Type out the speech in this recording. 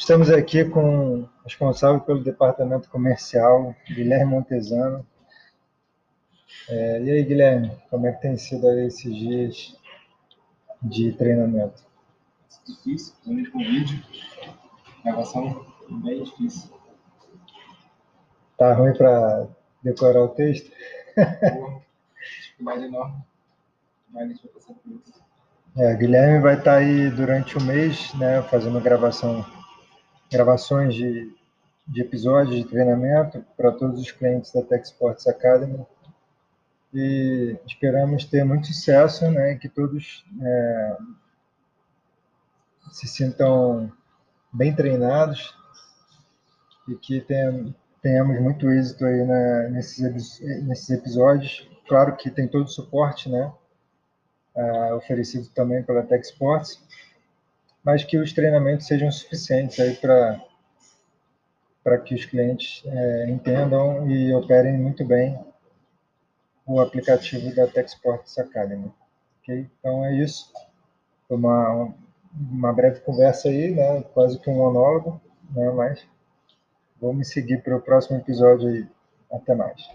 Estamos aqui com o responsável pelo departamento comercial, Guilherme Montesano. É, e aí, Guilherme, como é que tem sido aí esses dias de treinamento? Difícil, principalmente com vídeo. Gravação bem difícil. Tá ruim para decorar o texto? Dificuldade enorme. Mas a gente vai passar por isso. É, Guilherme vai estar aí durante o mês, né, fazendo gravação gravações de, de episódios de treinamento para todos os clientes da Tech Sports Academy. E esperamos ter muito sucesso, né, que todos é, se sintam bem treinados e que tenham, tenhamos muito êxito aí nesses, nesses episódios. Claro que tem todo o suporte, né, é, oferecido também pela Tech Sports mas que os treinamentos sejam suficientes aí para para que os clientes é, entendam e operem muito bem o aplicativo da TechSports Academy. Okay? Então é isso. Uma, uma breve conversa aí, né? quase que um monólogo, né? mas vamos seguir para o próximo episódio aí. Até mais.